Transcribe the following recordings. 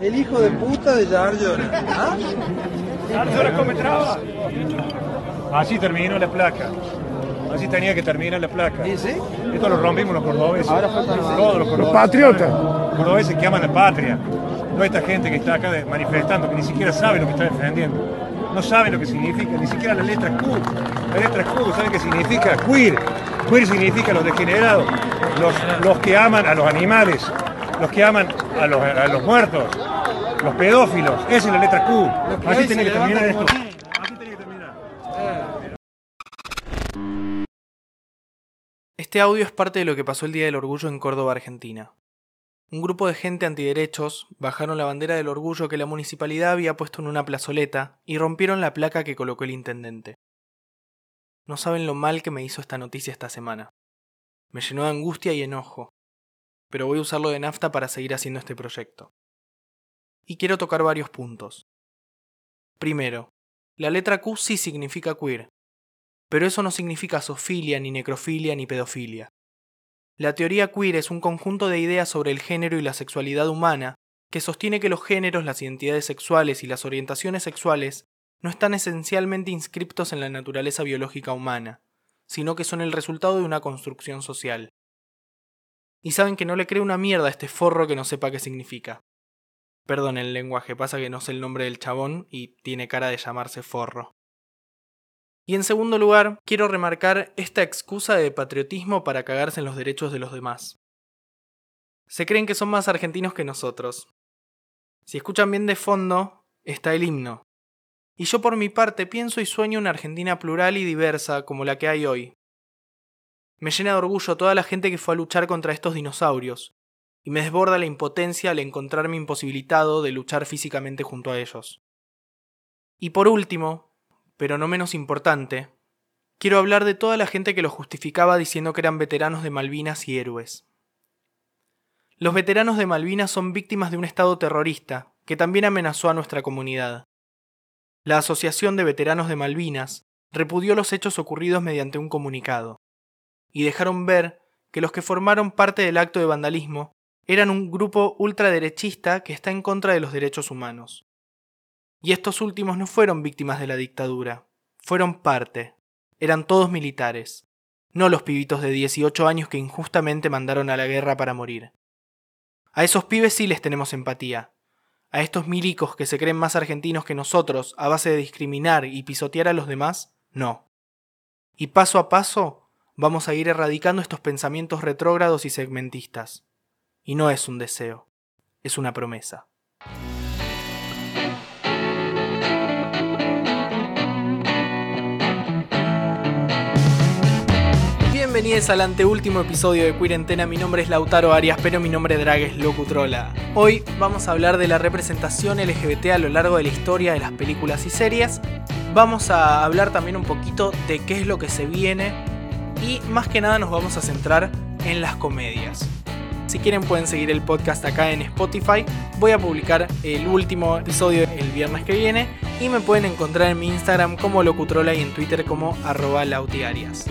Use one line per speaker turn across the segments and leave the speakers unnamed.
El hijo de puta de Giorgio. ¿Ah?
come traba. Así terminó la placa. Así tenía que terminar la placa.
¿Y sí?
Esto lo rompimos los cordobeses.
Ahora
Todos los cordobeses.
patriotas.
Los cordobeses que aman la patria. No esta gente que está acá de- manifestando, que ni siquiera sabe lo que está defendiendo. No sabe lo que significa, ni siquiera la letra Q. La letra Q, ¿saben qué significa? Queer. Queer significa los degenerados, los, los que aman a los animales, los que aman a los, a los muertos, los pedófilos. Esa es la letra Q. Así tenía que terminar esto.
como
Así tenía que terminar.
Este audio es parte de lo que pasó el Día del Orgullo en Córdoba, Argentina. Un grupo de gente antiderechos bajaron la bandera del orgullo que la municipalidad había puesto en una plazoleta y rompieron la placa que colocó el intendente. No saben lo mal que me hizo esta noticia esta semana. Me llenó de angustia y enojo, pero voy a usarlo de nafta para seguir haciendo este proyecto. Y quiero tocar varios puntos. Primero, la letra Q sí significa queer, pero eso no significa zoofilia, ni necrofilia, ni pedofilia. La teoría queer es un conjunto de ideas sobre el género y la sexualidad humana que sostiene que los géneros, las identidades sexuales y las orientaciones sexuales no están esencialmente inscriptos en la naturaleza biológica humana, sino que son el resultado de una construcción social. Y saben que no le creo una mierda a este forro que no sepa qué significa. Perdón el lenguaje, pasa que no sé el nombre del chabón y tiene cara de llamarse forro. Y en segundo lugar, quiero remarcar esta excusa de patriotismo para cagarse en los derechos de los demás. Se creen que son más argentinos que nosotros. Si escuchan bien de fondo, está el himno. Y yo por mi parte pienso y sueño una Argentina plural y diversa como la que hay hoy. Me llena de orgullo toda la gente que fue a luchar contra estos dinosaurios, y me desborda la impotencia al encontrarme imposibilitado de luchar físicamente junto a ellos. Y por último, pero no menos importante, quiero hablar de toda la gente que los justificaba diciendo que eran veteranos de Malvinas y héroes. Los veteranos de Malvinas son víctimas de un Estado terrorista que también amenazó a nuestra comunidad. La Asociación de Veteranos de Malvinas repudió los hechos ocurridos mediante un comunicado, y dejaron ver que los que formaron parte del acto de vandalismo eran un grupo ultraderechista que está en contra de los derechos humanos. Y estos últimos no fueron víctimas de la dictadura, fueron parte. Eran todos militares, no los pibitos de 18 años que injustamente mandaron a la guerra para morir. A esos pibes sí les tenemos empatía. A estos milicos que se creen más argentinos que nosotros a base de discriminar y pisotear a los demás, no. Y paso a paso vamos a ir erradicando estos pensamientos retrógrados y segmentistas. Y no es un deseo, es una promesa. Bienvenidos al anteúltimo episodio de Cuarentena. Mi nombre es Lautaro Arias, pero mi nombre drag es Locutrola. Hoy vamos a hablar de la representación LGBT a lo largo de la historia de las películas y series. Vamos a hablar también un poquito de qué es lo que se viene y más que nada nos vamos a centrar en las comedias. Si quieren pueden seguir el podcast acá en Spotify. Voy a publicar el último episodio el viernes que viene y me pueden encontrar en mi Instagram como Locutrola y en Twitter como arroba lautiarias.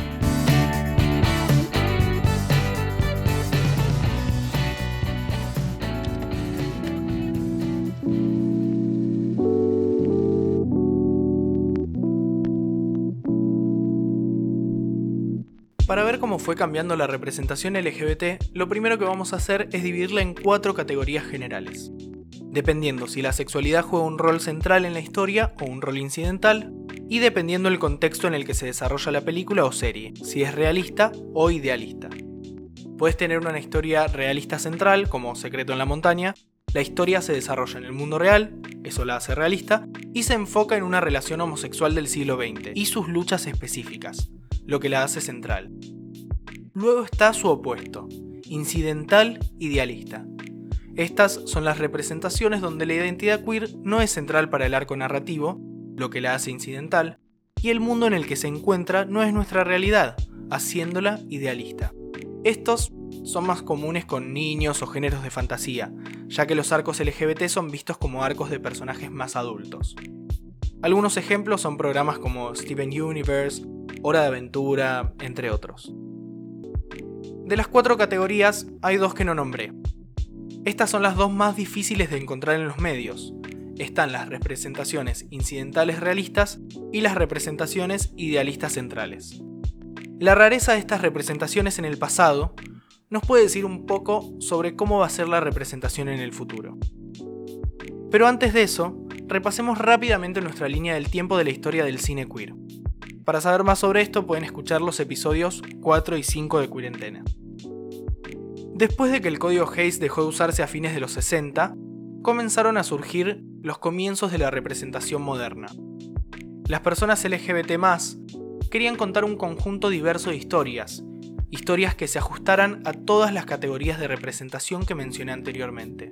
Para ver cómo fue cambiando la representación LGBT, lo primero que vamos a hacer es dividirla en cuatro categorías generales. Dependiendo si la sexualidad juega un rol central en la historia o un rol incidental, y dependiendo el contexto en el que se desarrolla la película o serie, si es realista o idealista. Puedes tener una historia realista central, como Secreto en la Montaña, la historia se desarrolla en el mundo real, eso la hace realista, y se enfoca en una relación homosexual del siglo XX y sus luchas específicas, lo que la hace central. Luego está su opuesto, incidental idealista. Estas son las representaciones donde la identidad queer no es central para el arco narrativo, lo que la hace incidental, y el mundo en el que se encuentra no es nuestra realidad, haciéndola idealista. Estos son más comunes con niños o géneros de fantasía, ya que los arcos LGBT son vistos como arcos de personajes más adultos. Algunos ejemplos son programas como Steven Universe, Hora de Aventura, entre otros. De las cuatro categorías, hay dos que no nombré. Estas son las dos más difíciles de encontrar en los medios. Están las representaciones incidentales realistas y las representaciones idealistas centrales. La rareza de estas representaciones en el pasado nos puede decir un poco sobre cómo va a ser la representación en el futuro. Pero antes de eso, repasemos rápidamente nuestra línea del tiempo de la historia del cine queer. Para saber más sobre esto pueden escuchar los episodios 4 y 5 de Queerentena. Después de que el código Hayes dejó de usarse a fines de los 60, comenzaron a surgir los comienzos de la representación moderna. Las personas LGBT querían contar un conjunto diverso de historias, historias que se ajustaran a todas las categorías de representación que mencioné anteriormente.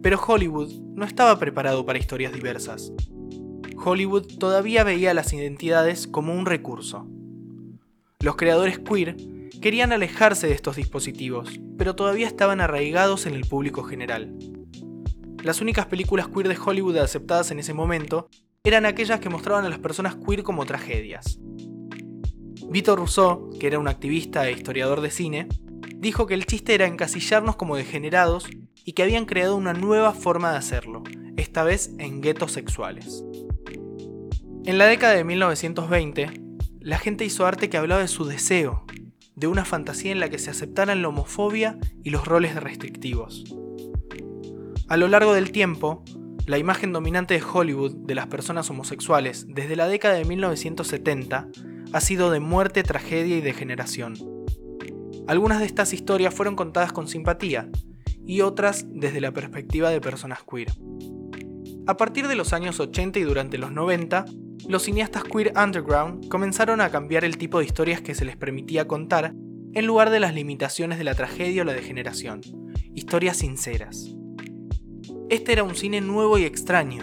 Pero Hollywood no estaba preparado para historias diversas. Hollywood todavía veía las identidades como un recurso. Los creadores queer querían alejarse de estos dispositivos, pero todavía estaban arraigados en el público general. Las únicas películas queer de Hollywood aceptadas en ese momento eran aquellas que mostraban a las personas queer como tragedias. Vito Rousseau, que era un activista e historiador de cine, dijo que el chiste era encasillarnos como degenerados y que habían creado una nueva forma de hacerlo, esta vez en guetos sexuales. En la década de 1920, la gente hizo arte que hablaba de su deseo, de una fantasía en la que se aceptaran la homofobia y los roles restrictivos. A lo largo del tiempo, la imagen dominante de Hollywood de las personas homosexuales desde la década de 1970 ha sido de muerte, tragedia y degeneración. Algunas de estas historias fueron contadas con simpatía y otras desde la perspectiva de personas queer. A partir de los años 80 y durante los 90, los cineastas queer underground comenzaron a cambiar el tipo de historias que se les permitía contar en lugar de las limitaciones de la tragedia o la degeneración, historias sinceras. Este era un cine nuevo y extraño,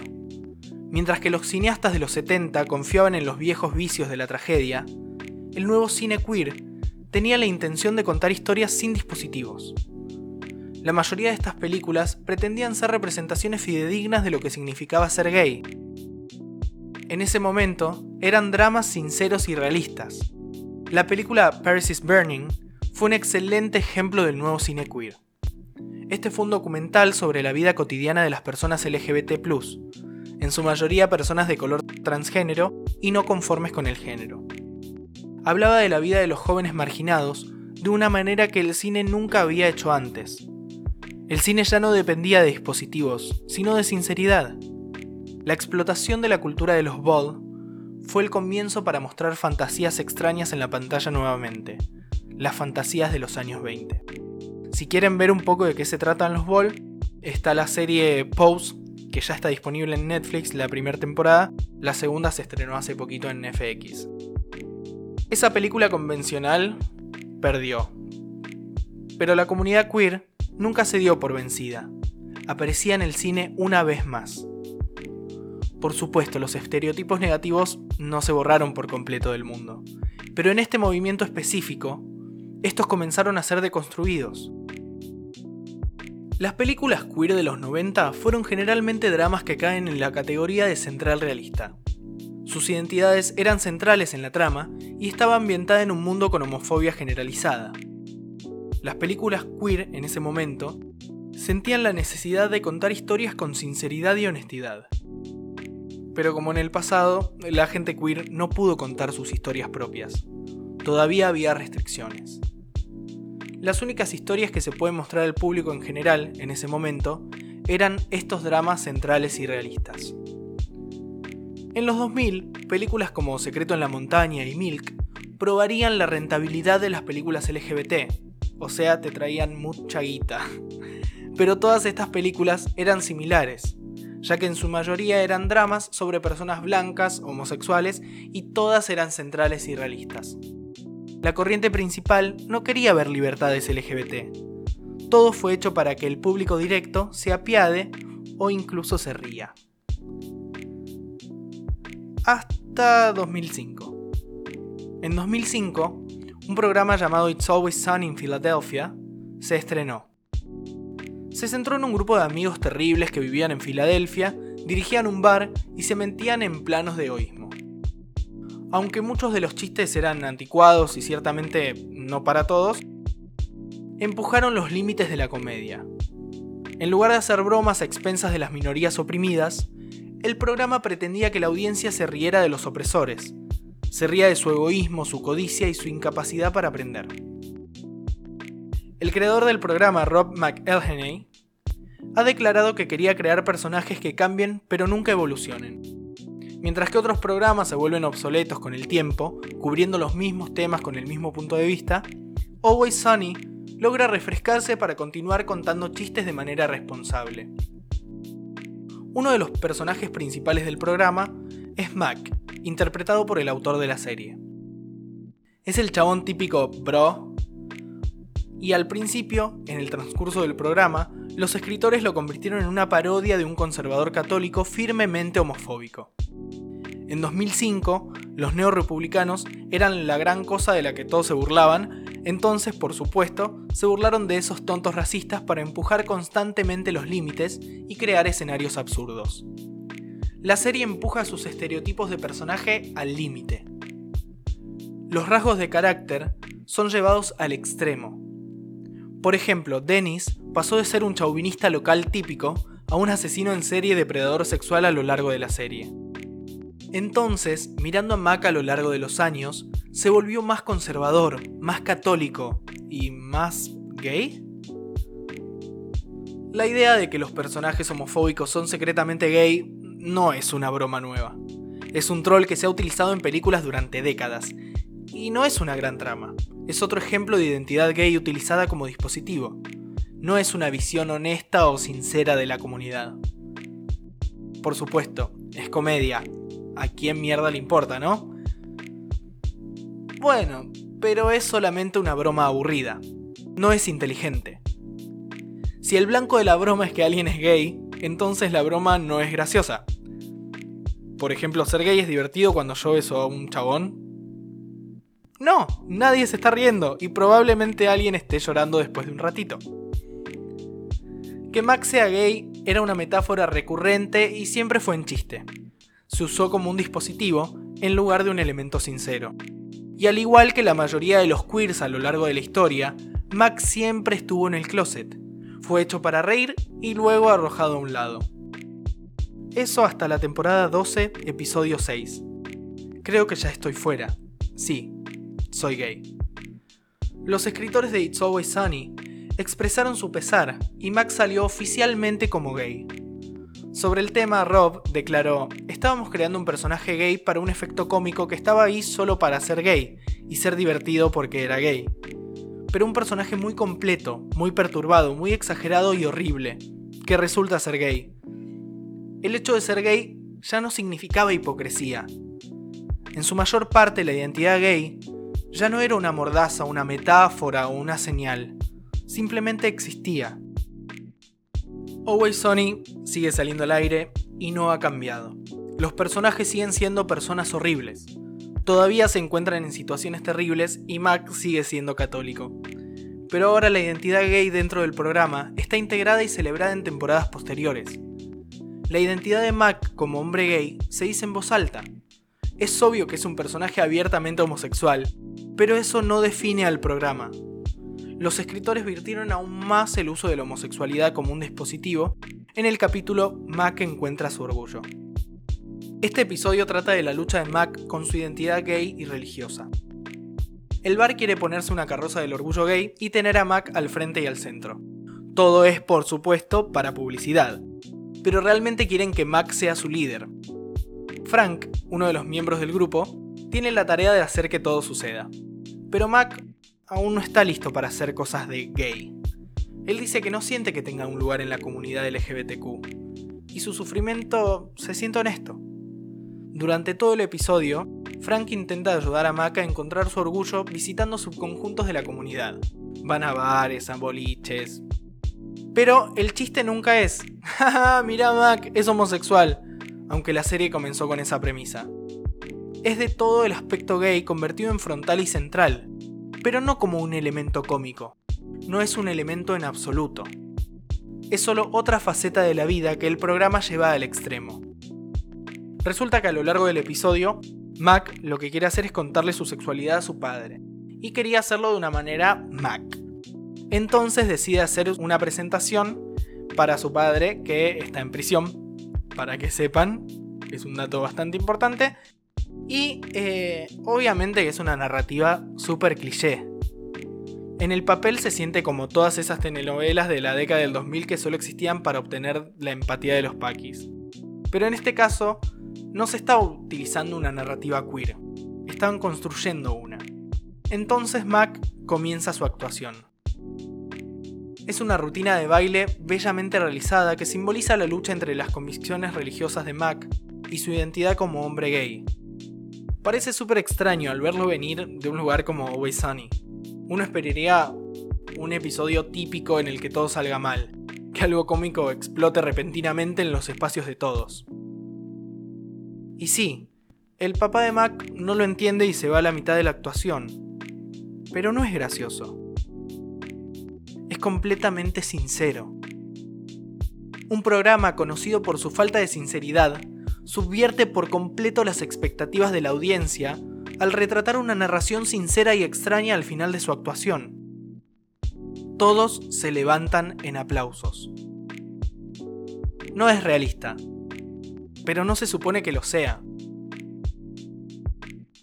Mientras que los cineastas de los 70 confiaban en los viejos vicios de la tragedia, el nuevo cine queer tenía la intención de contar historias sin dispositivos. La mayoría de estas películas pretendían ser representaciones fidedignas de lo que significaba ser gay. En ese momento, eran dramas sinceros y realistas. La película Paris is Burning fue un excelente ejemplo del nuevo cine queer. Este fue un documental sobre la vida cotidiana de las personas LGBT, en su mayoría personas de color transgénero y no conformes con el género. Hablaba de la vida de los jóvenes marginados de una manera que el cine nunca había hecho antes. El cine ya no dependía de dispositivos, sino de sinceridad. La explotación de la cultura de los ball fue el comienzo para mostrar fantasías extrañas en la pantalla nuevamente, las fantasías de los años 20. Si quieren ver un poco de qué se tratan los ball, está la serie Pose que ya está disponible en Netflix la primera temporada, la segunda se estrenó hace poquito en FX. Esa película convencional perdió. Pero la comunidad queer nunca se dio por vencida. Aparecía en el cine una vez más. Por supuesto, los estereotipos negativos no se borraron por completo del mundo, pero en este movimiento específico, estos comenzaron a ser deconstruidos, las películas queer de los 90 fueron generalmente dramas que caen en la categoría de central realista. Sus identidades eran centrales en la trama y estaba ambientada en un mundo con homofobia generalizada. Las películas queer en ese momento sentían la necesidad de contar historias con sinceridad y honestidad. Pero como en el pasado, la gente queer no pudo contar sus historias propias. Todavía había restricciones. Las únicas historias que se pueden mostrar al público en general en ese momento eran estos dramas centrales y realistas. En los 2000, películas como Secreto en la Montaña y Milk probarían la rentabilidad de las películas LGBT, o sea, te traían mucha guita. Pero todas estas películas eran similares, ya que en su mayoría eran dramas sobre personas blancas, homosexuales, y todas eran centrales y realistas. La corriente principal no quería ver libertades LGBT. Todo fue hecho para que el público directo se apiade o incluso se ría. Hasta 2005. En 2005, un programa llamado It's Always Sunny in Philadelphia se estrenó. Se centró en un grupo de amigos terribles que vivían en Filadelfia, dirigían un bar y se mentían en planos de hoy. Aunque muchos de los chistes eran anticuados y ciertamente no para todos, empujaron los límites de la comedia. En lugar de hacer bromas a expensas de las minorías oprimidas, el programa pretendía que la audiencia se riera de los opresores, se ría de su egoísmo, su codicia y su incapacidad para aprender. El creador del programa, Rob McElhenney, ha declarado que quería crear personajes que cambien pero nunca evolucionen. Mientras que otros programas se vuelven obsoletos con el tiempo, cubriendo los mismos temas con el mismo punto de vista, Always Sunny logra refrescarse para continuar contando chistes de manera responsable. Uno de los personajes principales del programa es Mac, interpretado por el autor de la serie. Es el chabón típico bro, y al principio, en el transcurso del programa, los escritores lo convirtieron en una parodia de un conservador católico firmemente homofóbico. En 2005, los neorepublicanos eran la gran cosa de la que todos se burlaban, entonces, por supuesto, se burlaron de esos tontos racistas para empujar constantemente los límites y crear escenarios absurdos. La serie empuja sus estereotipos de personaje al límite. Los rasgos de carácter son llevados al extremo. Por ejemplo, Dennis pasó de ser un chauvinista local típico a un asesino en serie depredador sexual a lo largo de la serie. Entonces, mirando a Mac a lo largo de los años, se volvió más conservador, más católico y más gay. La idea de que los personajes homofóbicos son secretamente gay no es una broma nueva. Es un troll que se ha utilizado en películas durante décadas. Y no es una gran trama. Es otro ejemplo de identidad gay utilizada como dispositivo. No es una visión honesta o sincera de la comunidad. Por supuesto, es comedia, a quién mierda le importa, ¿no? Bueno, pero es solamente una broma aburrida. No es inteligente. Si el blanco de la broma es que alguien es gay, entonces la broma no es graciosa. Por ejemplo, ser gay es divertido cuando yo beso a un chabón. No, nadie se está riendo y probablemente alguien esté llorando después de un ratito. Que Max sea gay era una metáfora recurrente y siempre fue en chiste se usó como un dispositivo en lugar de un elemento sincero. Y al igual que la mayoría de los queers a lo largo de la historia, Max siempre estuvo en el closet. Fue hecho para reír y luego arrojado a un lado. Eso hasta la temporada 12, episodio 6. Creo que ya estoy fuera. Sí, soy gay. Los escritores de It's Always Sunny expresaron su pesar y Max salió oficialmente como gay. Sobre el tema, Rob declaró, estábamos creando un personaje gay para un efecto cómico que estaba ahí solo para ser gay y ser divertido porque era gay. Pero un personaje muy completo, muy perturbado, muy exagerado y horrible, que resulta ser gay. El hecho de ser gay ya no significaba hipocresía. En su mayor parte la identidad gay ya no era una mordaza, una metáfora o una señal, simplemente existía Always Sunny sigue saliendo al aire y no ha cambiado. Los personajes siguen siendo personas horribles. Todavía se encuentran en situaciones terribles y Mac sigue siendo católico. Pero ahora la identidad gay dentro del programa está integrada y celebrada en temporadas posteriores. La identidad de Mac como hombre gay se dice en voz alta. Es obvio que es un personaje abiertamente homosexual, pero eso no define al programa los escritores virtieron aún más el uso de la homosexualidad como un dispositivo en el capítulo Mac encuentra su orgullo. Este episodio trata de la lucha de Mac con su identidad gay y religiosa. El bar quiere ponerse una carroza del orgullo gay y tener a Mac al frente y al centro. Todo es, por supuesto, para publicidad. Pero realmente quieren que Mac sea su líder. Frank, uno de los miembros del grupo, tiene la tarea de hacer que todo suceda. Pero Mac aún no está listo para hacer cosas de gay. Él dice que no siente que tenga un lugar en la comunidad LGBTQ, y su sufrimiento se siente honesto. Durante todo el episodio, Frank intenta ayudar a Mac a encontrar su orgullo visitando subconjuntos de la comunidad. Van a bares, a boliches. Pero el chiste nunca es, jaja, mira Mac, es homosexual, aunque la serie comenzó con esa premisa. Es de todo el aspecto gay convertido en frontal y central, pero no como un elemento cómico. No es un elemento en absoluto. Es solo otra faceta de la vida que el programa lleva al extremo. Resulta que a lo largo del episodio, Mac lo que quiere hacer es contarle su sexualidad a su padre, y quería hacerlo de una manera Mac. Entonces decide hacer una presentación para su padre que está en prisión, para que sepan, es un dato bastante importante. Y eh, obviamente es una narrativa súper cliché. En el papel se siente como todas esas telenovelas de la década del 2000 que solo existían para obtener la empatía de los paquis. Pero en este caso, no se está utilizando una narrativa queer, estaban construyendo una. Entonces Mac comienza su actuación. Es una rutina de baile bellamente realizada que simboliza la lucha entre las convicciones religiosas de Mac y su identidad como hombre gay. Parece súper extraño al verlo venir de un lugar como Always Sunny. Uno esperaría un episodio típico en el que todo salga mal, que algo cómico explote repentinamente en los espacios de todos. Y sí, el papá de Mac no lo entiende y se va a la mitad de la actuación. Pero no es gracioso. Completamente sincero. Un programa conocido por su falta de sinceridad subvierte por completo las expectativas de la audiencia al retratar una narración sincera y extraña al final de su actuación. Todos se levantan en aplausos. No es realista, pero no se supone que lo sea.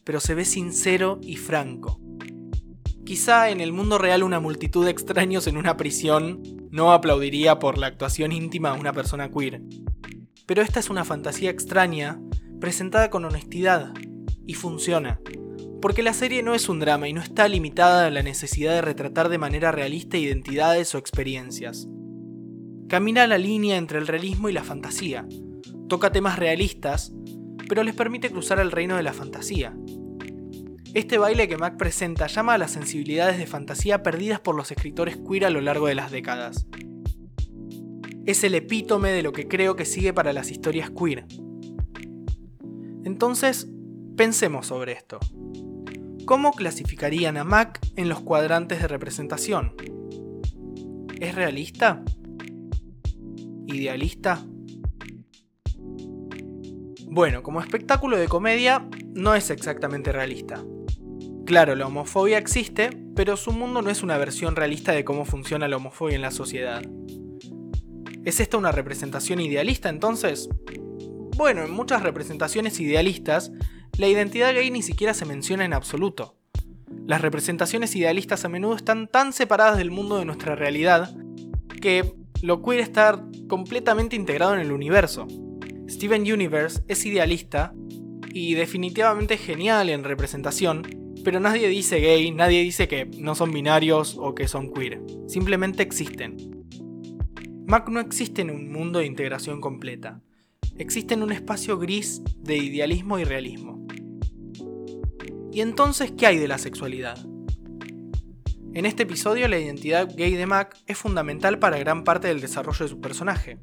Pero se ve sincero y franco. Quizá en el mundo real una multitud de extraños en una prisión no aplaudiría por la actuación íntima de una persona queer. Pero esta es una fantasía extraña, presentada con honestidad, y funciona. Porque la serie no es un drama y no está limitada a la necesidad de retratar de manera realista identidades o experiencias. Camina la línea entre el realismo y la fantasía, Toca temas realistas, pero les permite cruzar el reino de la fantasía. Este baile que Mac presenta llama a las sensibilidades de fantasía perdidas por los escritores queer a lo largo de las décadas. Es el epítome de lo que creo que sigue para las historias queer. Entonces, pensemos sobre esto. ¿Cómo clasificarían a Mac en los cuadrantes de representación? ¿Es realista? ¿Idealista? Bueno, como espectáculo de comedia, no es exactamente realista. Claro, la homofobia existe, pero su mundo no es una versión realista de cómo funciona la homofobia en la sociedad. ¿Es esta una representación idealista entonces? Bueno, en muchas representaciones idealistas, la identidad gay ni siquiera se menciona en absoluto. Las representaciones idealistas a menudo están tan separadas del mundo de nuestra realidad que lo queer está completamente integrado en el universo. Steven Universe es idealista y definitivamente genial en representación, pero nadie dice gay, nadie dice que no son binarios o que son queer, simplemente existen. Mac no existe en un mundo de integración completa, existe en un espacio gris de idealismo y realismo. ¿Y entonces qué hay de la sexualidad? En este episodio la identidad gay de Mac es fundamental para gran parte del desarrollo de su personaje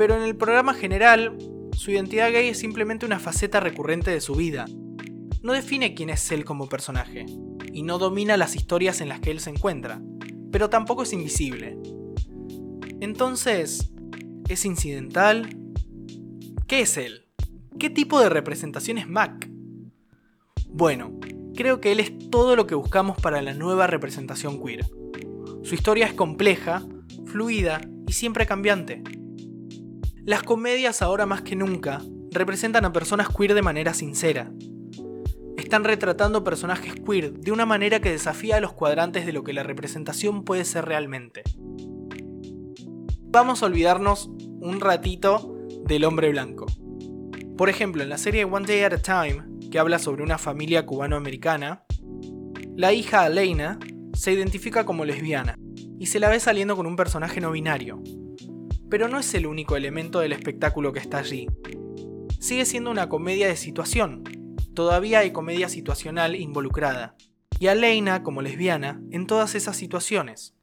pero en el programa general, su identidad gay es simplemente una faceta recurrente de su vida. No define quién es él como personaje, y no domina las historias en las que él se encuentra, pero tampoco es invisible. Entonces, ¿es incidental? ¿Qué es él? ¿Qué tipo de representación es Mac? Bueno, creo que él es todo lo que buscamos para la nueva representación queer. Su historia es compleja, fluida y siempre cambiante. Las comedias ahora más que nunca representan a personas queer de manera sincera. Están retratando personajes queer de una manera que desafía a los cuadrantes de lo que la representación puede ser realmente. Vamos a olvidarnos un ratito del hombre blanco. Por ejemplo, en la serie One Day at a Time, que habla sobre una familia cubano-americana, la hija Elena se identifica como lesbiana y se la ve saliendo con un personaje no binario, pero no es el único elemento del espectáculo que está allí. Sigue siendo una comedia de situación. Todavía hay comedia situacional involucrada. Y a Lena como lesbiana en todas esas situaciones.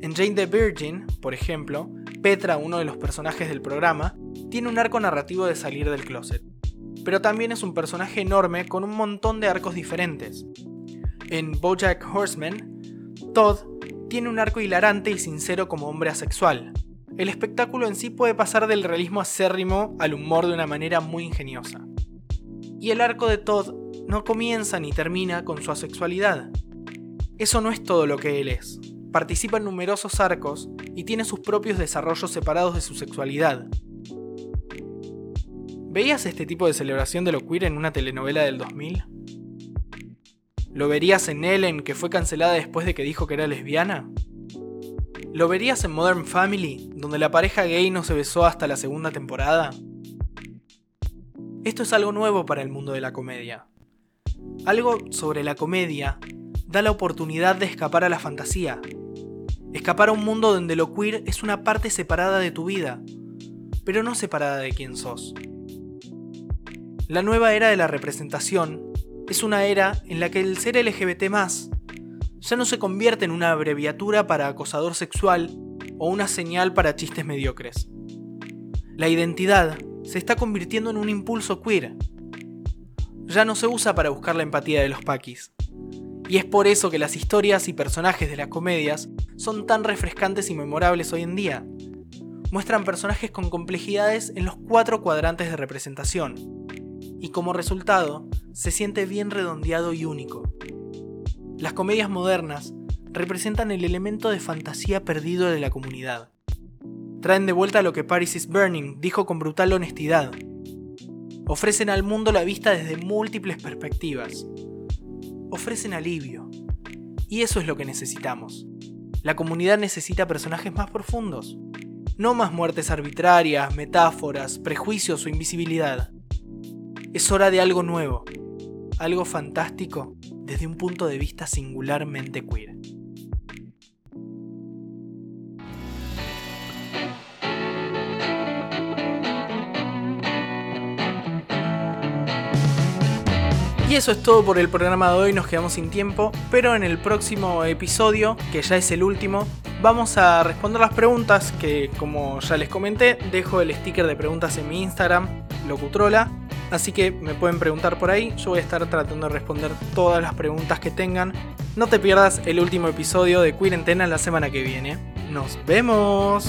En Jane the Virgin, por ejemplo, Petra, uno de los personajes del programa, tiene un arco narrativo de salir del closet. Pero también es un personaje enorme con un montón de arcos diferentes. En Bojack Horseman, Todd tiene un arco hilarante y sincero como hombre asexual, el espectáculo en sí puede pasar del realismo acérrimo al humor de una manera muy ingeniosa. Y el arco de Todd no comienza ni termina con su asexualidad. Eso no es todo lo que él es. participa en numerosos arcos y tiene sus propios desarrollos separados de su sexualidad. ¿Veías este tipo de celebración de lo queer en una telenovela del 2000? ¿Lo verías en Ellen, que fue cancelada después de que dijo que era lesbiana? ¿Lo verías en Modern Family, donde la pareja gay no se besó hasta la segunda temporada? Esto es algo nuevo para el mundo de la comedia. Algo sobre la comedia da la oportunidad de escapar a la fantasía. Escapar a un mundo donde lo queer es una parte separada de tu vida, pero no separada de quién sos. La nueva era de la representación es una era en la que el ser LGBT ya no se convierte en una abreviatura para acosador sexual o una señal para chistes mediocres. La identidad se está convirtiendo en un impulso queer. Ya no se usa para buscar la empatía de los paquis. Y es por eso que las historias y personajes de las comedias son tan refrescantes y memorables hoy en día. Muestran personajes con complejidades en los cuatro cuadrantes de representación. Y como resultado, se siente bien redondeado y único. Las comedias modernas representan el elemento de fantasía perdido de la comunidad. Traen de vuelta lo que Paris is Burning dijo con brutal honestidad. Ofrecen al mundo la vista desde múltiples perspectivas. Ofrecen alivio. Y eso es lo que necesitamos. La comunidad necesita personajes más profundos. No más muertes arbitrarias, metáforas, prejuicios o invisibilidad. Es hora de algo nuevo, algo fantástico desde un punto de vista singularmente queer. Y eso es todo por el programa de hoy, nos quedamos sin tiempo, pero en el próximo episodio, que ya es el último, vamos a responder las preguntas que, como ya les comenté, dejo el sticker de preguntas en mi Instagram, locutrola, Así que me pueden preguntar por ahí, yo voy a estar tratando de responder todas las preguntas que tengan. No te pierdas el último episodio de Cuarentena la semana que viene. ¡Nos vemos!